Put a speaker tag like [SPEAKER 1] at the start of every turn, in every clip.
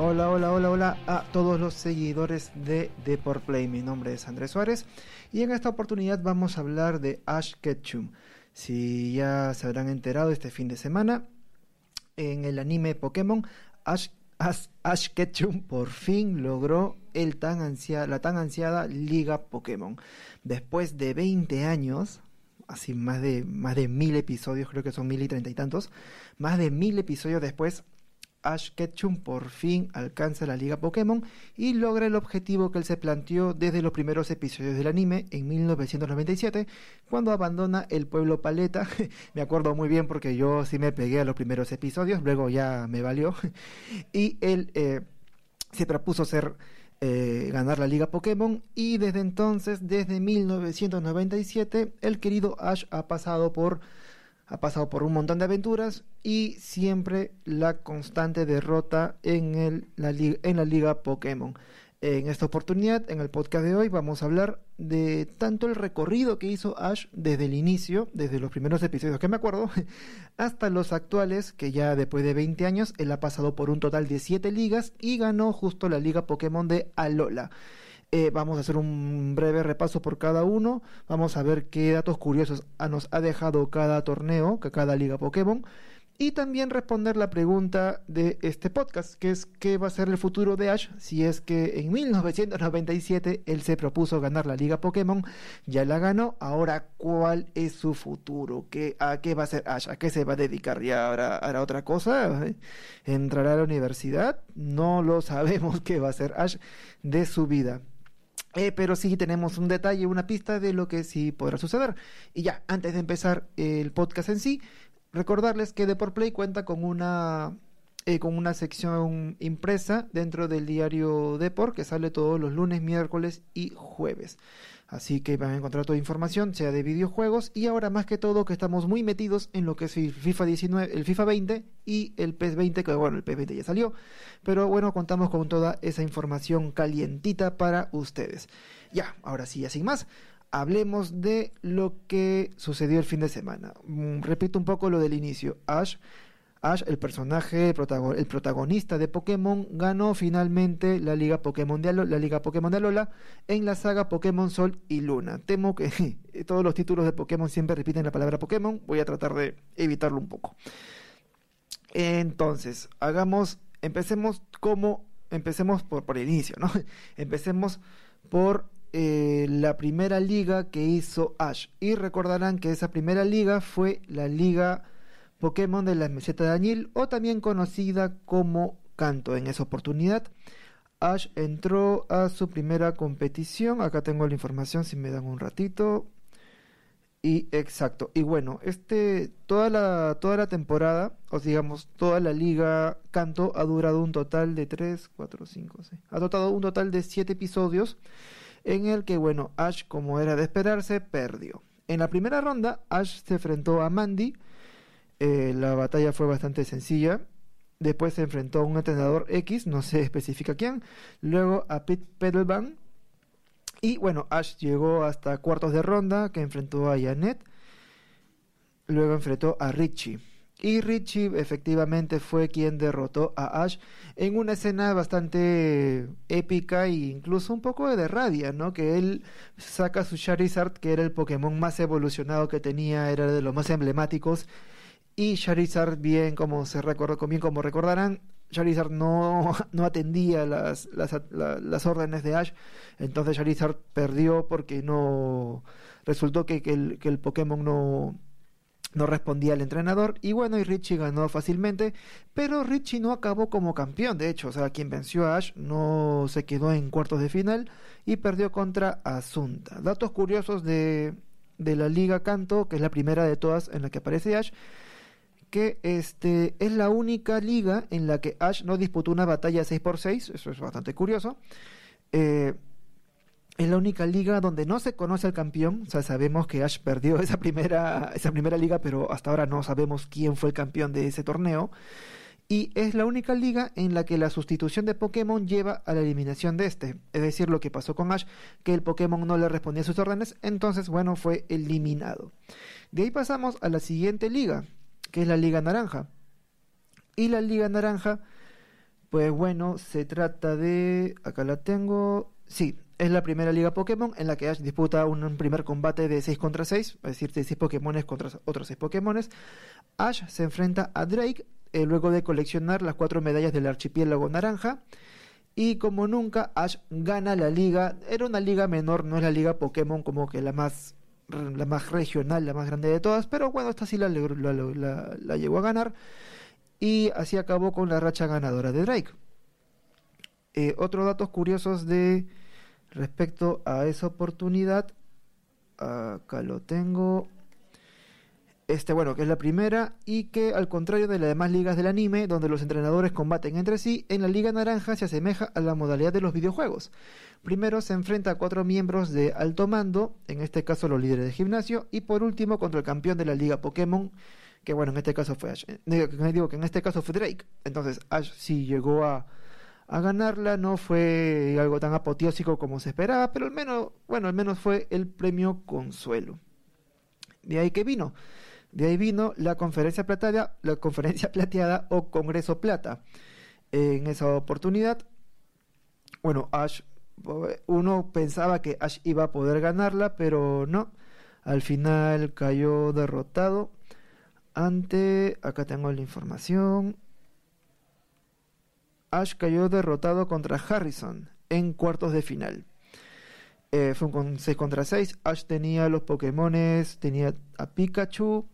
[SPEAKER 1] Hola, hola, hola, hola a todos los seguidores de Deport Play. Mi nombre es Andrés Suárez y en esta oportunidad vamos a hablar de Ash Ketchum. Si ya se habrán enterado este fin de semana, en el anime Pokémon, Ash, Ash, Ketchum por fin logró el tan la tan ansiada Liga Pokémon. Después de 20 años, así más de, más de mil episodios, creo que son mil y treinta y tantos, más de mil episodios después, Ash Ketchum por fin alcanza la Liga Pokémon y logra el objetivo que él se planteó desde los primeros episodios del anime en 1997, cuando abandona el pueblo Paleta. me acuerdo muy bien porque yo sí me pegué a los primeros episodios, luego ya me valió. y él eh, se propuso ser eh, ganar la Liga Pokémon y desde entonces, desde 1997, el querido Ash ha pasado por ha pasado por un montón de aventuras y siempre la constante derrota en, la, la liga Pokémon. En esta oportunidad, en el podcast de hoy, vamos a hablar de tanto el recorrido que hizo Ash desde el inicio, desde los primeros episodios que me acuerdo, hasta los actuales, que ya después de 20 años, él ha pasado por un total de 7 ligas y ganó justo la liga Pokémon de Alola. Eh, vamos a hacer un breve repaso por cada uno. Vamos a ver qué datos curiosos nos ha dejado cada torneo, cada liga Pokémon. Y también responder la pregunta de este podcast, que es qué va a ser el futuro de Ash si es que en 1997 él se propuso ganar la Liga Pokémon, ya la ganó, ahora cuál es su futuro, ¿Qué, a qué va a ser Ash, a qué se va a dedicar ya ahora hará otra cosa, entrará a la universidad, no lo sabemos qué va a ser Ash de su vida. Eh, pero sí tenemos un detalle, una pista de lo que sí podrá suceder. Y ya, antes de empezar el podcast en sí, recordarles que Deport Play cuenta con una eh, con una sección impresa dentro del diario Deport que sale todos los lunes, miércoles y jueves. Así que van a encontrar toda información, sea de videojuegos y ahora más que todo que estamos muy metidos en lo que es el FIFA 19, el FIFA 20 y el PES 20, que bueno, el PES 20 ya salió, pero bueno, contamos con toda esa información calientita para ustedes. Ya, ahora sí, ya sin más, hablemos de lo que sucedió el fin de semana. Mm, repito un poco lo del inicio. Ash Ash, el personaje, el protagonista de Pokémon, ganó finalmente la Liga Pokémon de Alola, la Liga Pokémon de Alola en la saga Pokémon Sol y Luna. Temo que todos los títulos de Pokémon siempre repiten la palabra Pokémon. Voy a tratar de evitarlo un poco. Entonces, hagamos, empecemos como, empecemos por, por el inicio, ¿no? Empecemos por eh, la primera liga que hizo Ash. Y recordarán que esa primera liga fue la liga Pokémon de la meseta de Añil o también conocida como Canto. En esa oportunidad, Ash entró a su primera competición. Acá tengo la información si me dan un ratito. Y exacto. Y bueno, este toda la toda la temporada, o digamos, toda la liga Canto ha durado un total de 3, 4, 5, 6. Ha dotado un total de 7 episodios en el que bueno, Ash como era de esperarse, perdió. En la primera ronda, Ash se enfrentó a Mandy, eh, la batalla fue bastante sencilla. Después se enfrentó a un entrenador X, no se especifica quién. Luego a Pete Pedelban. Y bueno, Ash llegó hasta cuartos de ronda, que enfrentó a Janet. Luego enfrentó a Richie. Y Richie efectivamente fue quien derrotó a Ash en una escena bastante épica e incluso un poco de rabia, ¿no? Que él saca su Charizard, que era el Pokémon más evolucionado que tenía, era de los más emblemáticos, y Charizard, bien como se recordó, bien como recordarán, Charizard no, atendía las, órdenes de Ash, entonces Charizard perdió porque no resultó que, el, que el Pokémon no, no respondía al entrenador. Y bueno y Richie ganó fácilmente pero Richie no acabó como campeón de hecho. O sea quien venció a Ash no se quedó en cuartos de final y perdió contra Asunta. Datos curiosos de, de la liga Canto que es la primera de todas en la que aparece Ash que este, es la única liga en la que Ash no disputó una batalla 6x6, eso es bastante curioso. Eh, es la única liga donde no se conoce al campeón, o sea, sabemos que Ash perdió esa primera, esa primera liga, pero hasta ahora no sabemos quién fue el campeón de ese torneo. Y es la única liga en la que la sustitución de Pokémon lleva a la eliminación de este. Es decir, lo que pasó con Ash, que el Pokémon no le respondía a sus órdenes, entonces, bueno, fue eliminado. De ahí pasamos a la siguiente liga, que es la Liga Naranja. Y la Liga Naranja Pues bueno, se trata de... Acá la tengo. Sí, es la primera liga Pokémon en la que Ash disputa un, primer combate de 6 contra 6, es decir, de 6 Pokémon contra otros 6 Pokémon. Ash se enfrenta a Drake eh, luego de coleccionar las cuatro medallas del archipiélago naranja. Y como nunca, Ash gana la liga. Era una liga menor, no es la liga Pokémon como que la más, la más regional, la más grande de todas. Pero bueno, esta sí la, la, la llegó a ganar y así acabó con la racha ganadora de Drake. Eh, otros datos curiosos de respecto a esa oportunidad, acá lo tengo. Este, bueno, que es la primera y que al contrario de las demás ligas del anime, donde los entrenadores combaten entre sí, en la Liga Naranja se asemeja a la modalidad de los videojuegos. Primero se enfrenta a cuatro miembros de alto mando, en este caso los líderes de gimnasio, y por último contra el campeón de la Liga Pokémon, que bueno, en este caso fue Ash. Eh, digo que en este caso fue Drake. Entonces Ash sí llegó a, a ganarla, no fue algo tan apoteósico como se esperaba, pero al menos, bueno, al menos fue el premio consuelo. De ahí que vino. De ahí vino la conferencia plateada, la conferencia plateada o Congreso Plata. En esa oportunidad, bueno, Ash, uno pensaba que Ash iba a poder ganarla, pero no. Al final cayó derrotado ante, acá tengo la información. Ash cayó derrotado contra Harrison en cuartos de final. Eh, fue un 6 contra 6. Ash tenía los Pokémones, tenía a Pikachu,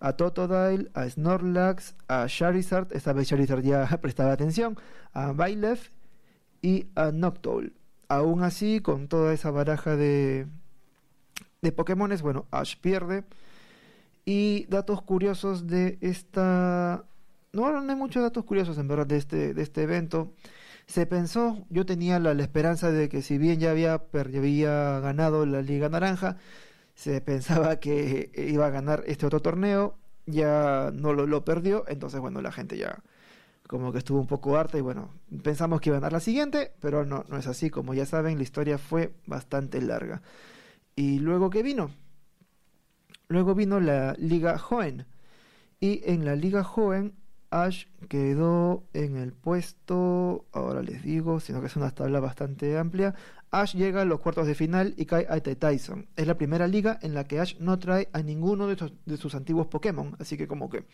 [SPEAKER 1] a Totodile, a Snorlax, a Charizard, esta vez Charizard ya prestaba atención, a Byleth y a Noctowl. Aún así, con toda esa baraja de, de Pokémones, bueno, Ash pierde. Y datos curiosos de esta... No, no hay muchos datos curiosos en verdad de este, de este evento. Se pensó, yo tenía la, esperanza de que si bien ya había, ganado la Liga Naranja, se pensaba que iba a ganar este otro torneo, ya no lo, lo perdió, entonces bueno, la gente ya como que estuvo un poco harta y bueno, pensamos que iba a ganar la siguiente, pero no, no es así, como ya saben, la historia fue bastante larga. Y luego que vino, Luego vino la Liga Joven. Y en la Liga Joven, Ash quedó en el puesto, ahora les digo, sino que es una tabla bastante amplia. Ash llega a los cuartos de final y cae ante Tyson. Es la primera liga en la que Ash no trae a ninguno de, de sus antiguos Pokémon. Así que como que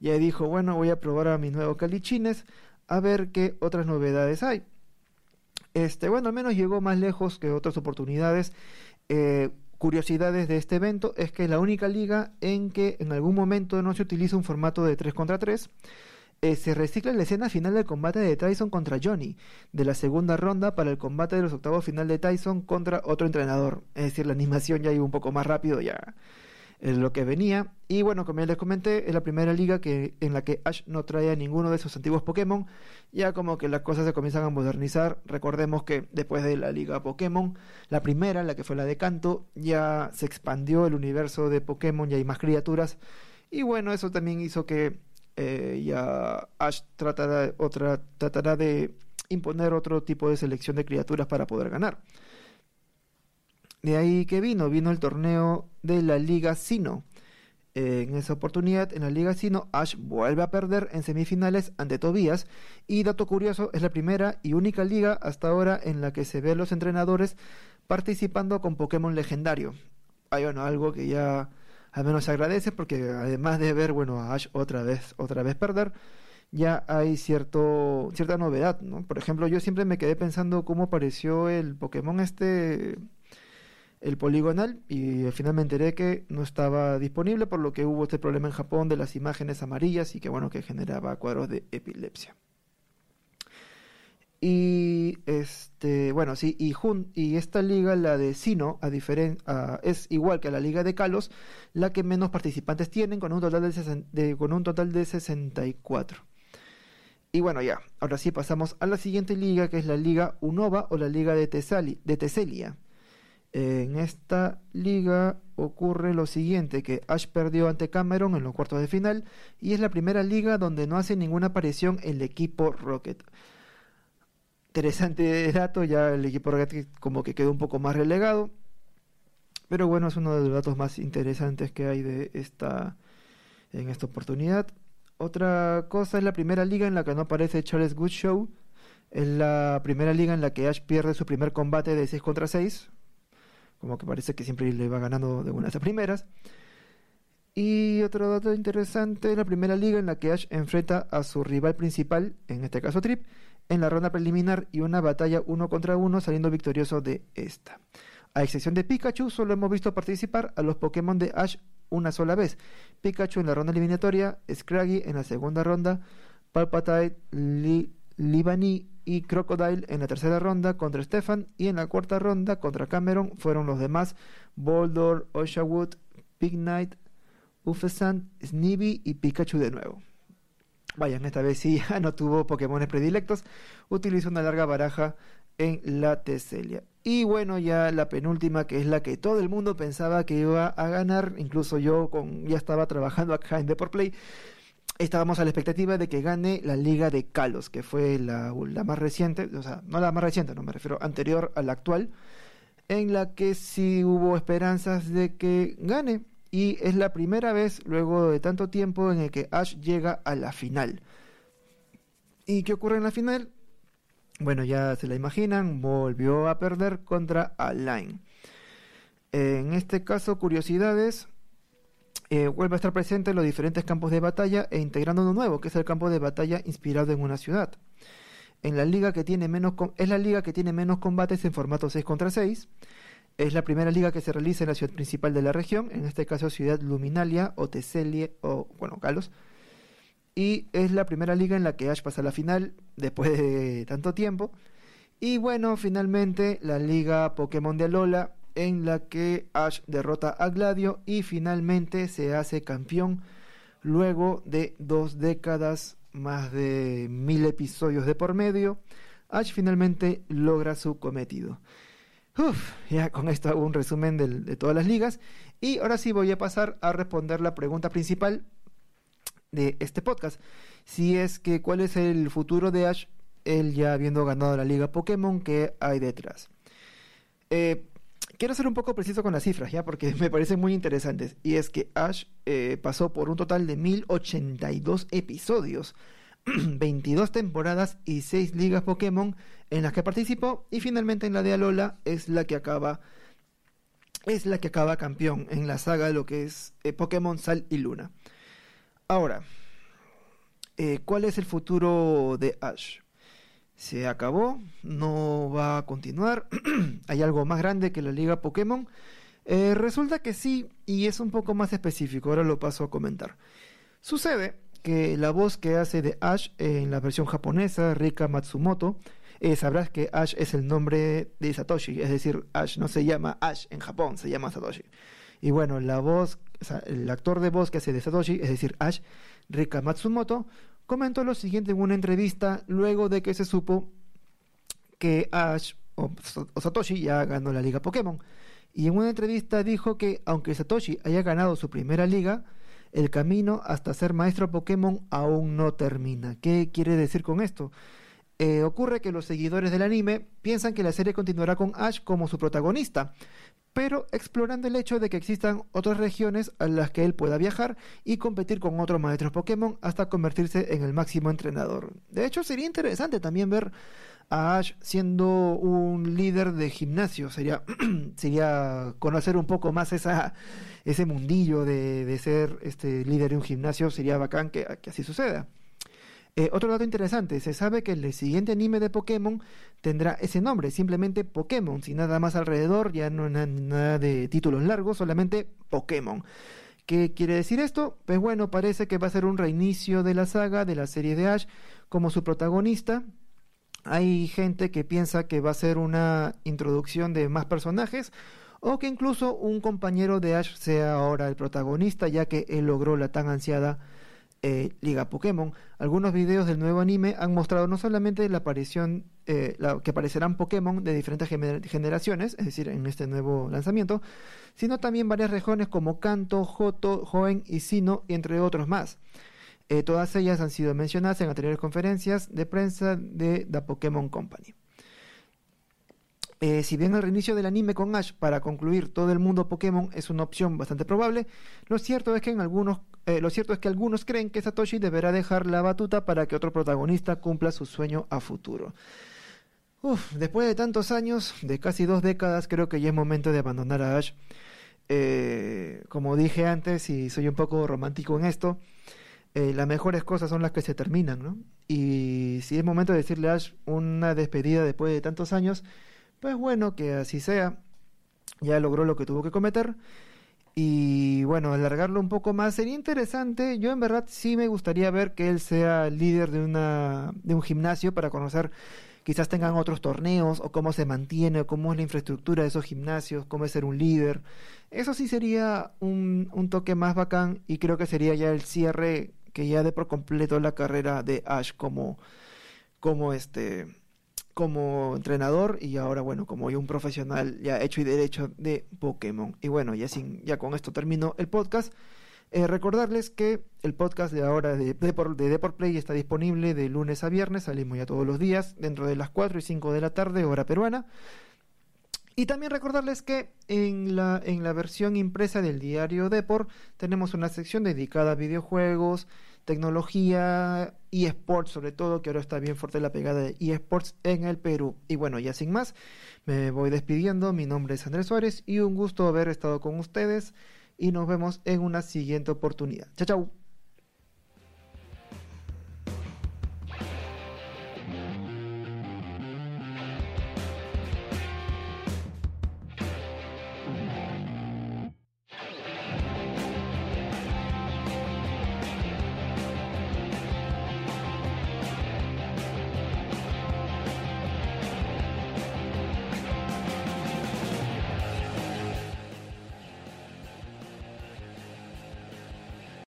[SPEAKER 1] ya dijo, bueno, voy a probar a mis nuevos calichines a ver qué otras novedades hay. Este, bueno, al menos llegó más lejos que otras oportunidades. Eh, curiosidades de este evento es que es la única liga en que en algún momento no se utiliza un formato de 3 contra 3. Eh, se recicla la escena final del combate de Tyson contra Johnny, de la segunda ronda para el combate de los octavos final de Tyson contra otro entrenador. Es decir, la animación ya iba un poco más rápido, ya lo que venía. Y bueno, como ya les comenté, es la primera liga que, en la que Ash no trae ninguno de sus antiguos Pokémon. Ya como que las cosas se comienzan a modernizar. Recordemos que después de la liga Pokémon, la primera, la que fue la de Canto, ya se expandió el universo de Pokémon, ya hay más criaturas. Y bueno, eso también hizo que eh, ya Ash tratará, otra, de imponer otro tipo de selección de criaturas para poder ganar. De ahí que vino, vino el torneo de la Liga Sino. En esa oportunidad, en la Liga Sino, Ash vuelve a perder en semifinales ante Tobías. Y dato curioso, es la primera y única liga hasta ahora en la que se ve a los entrenadores participando con Pokémon legendario. Hay bueno, algo que ya al menos se agradece porque además de ver bueno a Ash otra vez otra vez perder ya hay cierto cierta novedad no por ejemplo yo siempre me quedé pensando cómo apareció el Pokémon este el poligonal y al final me enteré que no estaba disponible por lo que hubo este problema en Japón de las imágenes amarillas y que bueno que generaba cuadros de epilepsia. Y este bueno sí y Jun, y esta liga la de Sino a diferencia es igual que la liga de Kalos la que menos participantes tienen con un total de, con un total de 64 y bueno ya ahora sí pasamos a la siguiente liga que es la liga Unova o la liga de, Tesali, de Teselia en esta liga ocurre lo siguiente, que Ash perdió ante Cameron en los cuartos de final y es la primera liga donde no hace ninguna aparición el equipo Rocket. Interesante dato, ya el equipo Rocket como que quedó un poco más relegado, pero bueno, es uno de los datos más interesantes que hay de esta en esta oportunidad. Otra cosa es la primera liga en la que no aparece Charles Goodshow. Es la primera liga en la que Ash pierde su primer combate de 6 contra 6. Como que parece que siempre le va ganando de una de primeras. Y otro dato interesante es la primera liga en la que Ash enfrenta a su rival principal, en este caso Trip, en la ronda preliminar y una batalla uno contra uno saliendo victorioso de esta. A excepción de Pikachu, solo hemos visto participar a los Pokémon de Ash una sola vez. Pikachu en la ronda eliminatoria, Scraggy en la segunda ronda, Palpatine, Li y Crocodile en la tercera ronda contra Stefan y en la cuarta ronda contra Cameron fueron los demás Boldor, Oshawood, Big Knight, Ufesant, Snivy y Pikachu de nuevo. Vayan, esta vez sí ya no tuvo Pokémon predilectos, utilizó una larga baraja en la Teselia. Y bueno, ya la penúltima, que es la que todo el mundo pensaba que iba a ganar, incluso yo con, ya estaba trabajando acá en Deport Play, estábamos a la expectativa de que gane la Liga de Kalos, que fue la, más reciente, o sea, no la más reciente, no me refiero anterior a la actual, en la que sí hubo esperanzas de que gane. Y es la primera vez, luego de tanto tiempo, en el que Ash llega a la final. ¿Y qué ocurre en la final? Bueno, ya se la imaginan, volvió a perder contra Align. En este caso, curiosidades, eh, vuelve a estar presente en los diferentes campos de batalla e integrando uno nuevo, que es el campo de batalla inspirado en una ciudad. En la liga que tiene menos es la liga que tiene menos combates en formato 6 contra 6. Es la primera liga que se realiza en la ciudad principal de la región, en este caso Ciudad Luminalia o Teselie o bueno, Kalos. Y es la primera liga en la que Ash pasa a la final después de tanto tiempo. Y bueno, finalmente la liga Pokémon de Alola en la que Ash derrota a Gladio y finalmente se hace campeón luego de dos décadas, más de mil episodios de por medio. Ash finalmente logra su cometido. Uf, ya con esto hago un resumen de, todas las ligas. Y ahora sí voy a pasar a responder la pregunta principal de este podcast. Si es que cuál es el futuro de Ash, él ya habiendo ganado la liga Pokémon que hay detrás. Eh, quiero ser un poco preciso con las cifras, ¿ya? Porque me parecen muy interesantes. Y es que Ash eh, pasó por un total de 1082 episodios, 22 temporadas y 6 ligas Pokémon en las que participó. Y finalmente en la de Alola es la que acaba. Es la que acaba campeón en la saga de lo que es eh, Pokémon Sal y Luna. Ahora, eh, ¿cuál es el futuro de Ash? Se acabó, no va a continuar, hay algo más grande que la liga Pokémon. Eh, resulta que sí, y es un poco más específico, ahora lo paso a comentar. Sucede que la voz que hace de Ash en la versión japonesa, Rika Matsumoto, eh, sabrás que Ash es el nombre de Satoshi, es decir, Ash no se llama Ash en Japón, se llama Satoshi. Y bueno, la voz, el actor de voz que hace de Satoshi, es decir, Ash, Rika Matsumoto, comentó lo siguiente en una entrevista luego de que se supo que Ash o, Satoshi ya ganó la liga Pokémon. Y en una entrevista dijo que aunque Satoshi haya ganado su primera liga, el camino hasta ser maestro Pokémon aún no termina. ¿Qué quiere decir con esto? Eh, ocurre que los seguidores del anime piensan que la serie continuará con Ash como su protagonista, pero explorando el hecho de que existan otras regiones a las que él pueda viajar y competir con otros maestros Pokémon hasta convertirse en el máximo entrenador. De hecho, sería interesante también ver a Ash siendo un líder de gimnasio. Sería, sería conocer un poco más esa, ese mundillo de, ser este líder de un gimnasio. Sería bacán que así suceda. Eh, otro dato interesante, se sabe que el siguiente anime de Pokémon tendrá ese nombre, simplemente Pokémon, sin nada más alrededor, ya no nada de títulos largos, solamente Pokémon. ¿Qué quiere decir esto? Pues bueno, parece que va a ser un reinicio de la saga, de la serie de Ash, como su protagonista. Hay gente que piensa que va a ser una introducción de más personajes o que incluso un compañero de Ash sea ahora el protagonista, ya que él logró la tan ansiada eh, Liga Pokémon. Algunos videos del nuevo anime han mostrado no solamente la aparición, eh, que aparecerán Pokémon de diferentes generaciones, es decir, en este nuevo lanzamiento, sino también varias regiones como Kanto, Joto, Hoenn y Sino, entre otros más. Eh, todas ellas han sido mencionadas en anteriores conferencias de prensa de The Pokémon Company. Si bien el reinicio del anime con Ash para concluir todo el mundo Pokémon es una opción bastante probable, lo cierto es que en algunos eh, lo cierto es que algunos creen que Satoshi deberá dejar la batuta para que otro protagonista cumpla su sueño a futuro. Uf, después de tantos años, de casi dos décadas, creo que ya es momento de abandonar a Ash. Eh, como dije antes, y soy un poco romántico en esto, eh, las mejores cosas son las que se terminan, ¿no? Y si es momento de decirle a Ash una despedida después de tantos años, pues bueno, que así sea. Ya logró lo que tuvo que cometer. Y bueno, alargarlo un poco más sería interesante. Yo en verdad sí me gustaría ver que él sea líder de, una, de un gimnasio para conocer, quizás tengan otros torneos o cómo se mantiene, o cómo es la infraestructura de esos gimnasios, cómo es ser un líder. Eso sí sería un, un toque más bacán y creo que sería ya el cierre que ya de por completo la carrera de Ash como, como este como entrenador y ahora, bueno, como yo un profesional ya hecho y derecho de Pokémon. Y bueno, ya, sin, ya con esto termino el podcast. Eh, recordarles que el podcast de ahora de Deport, de Play está disponible de lunes a viernes, salimos ya todos los días, dentro de las 4 y 5 de la tarde, hora peruana. Y también recordarles que en la, en la versión impresa del diario Deport tenemos una sección dedicada a videojuegos, tecnología, eSports sobre todo, que ahora está bien fuerte la pegada de eSports en el Perú. Y bueno, ya sin más, me voy despidiendo. Mi nombre es Andrés Suárez y un gusto haber estado con ustedes y nos vemos en una siguiente oportunidad. Chao, chao.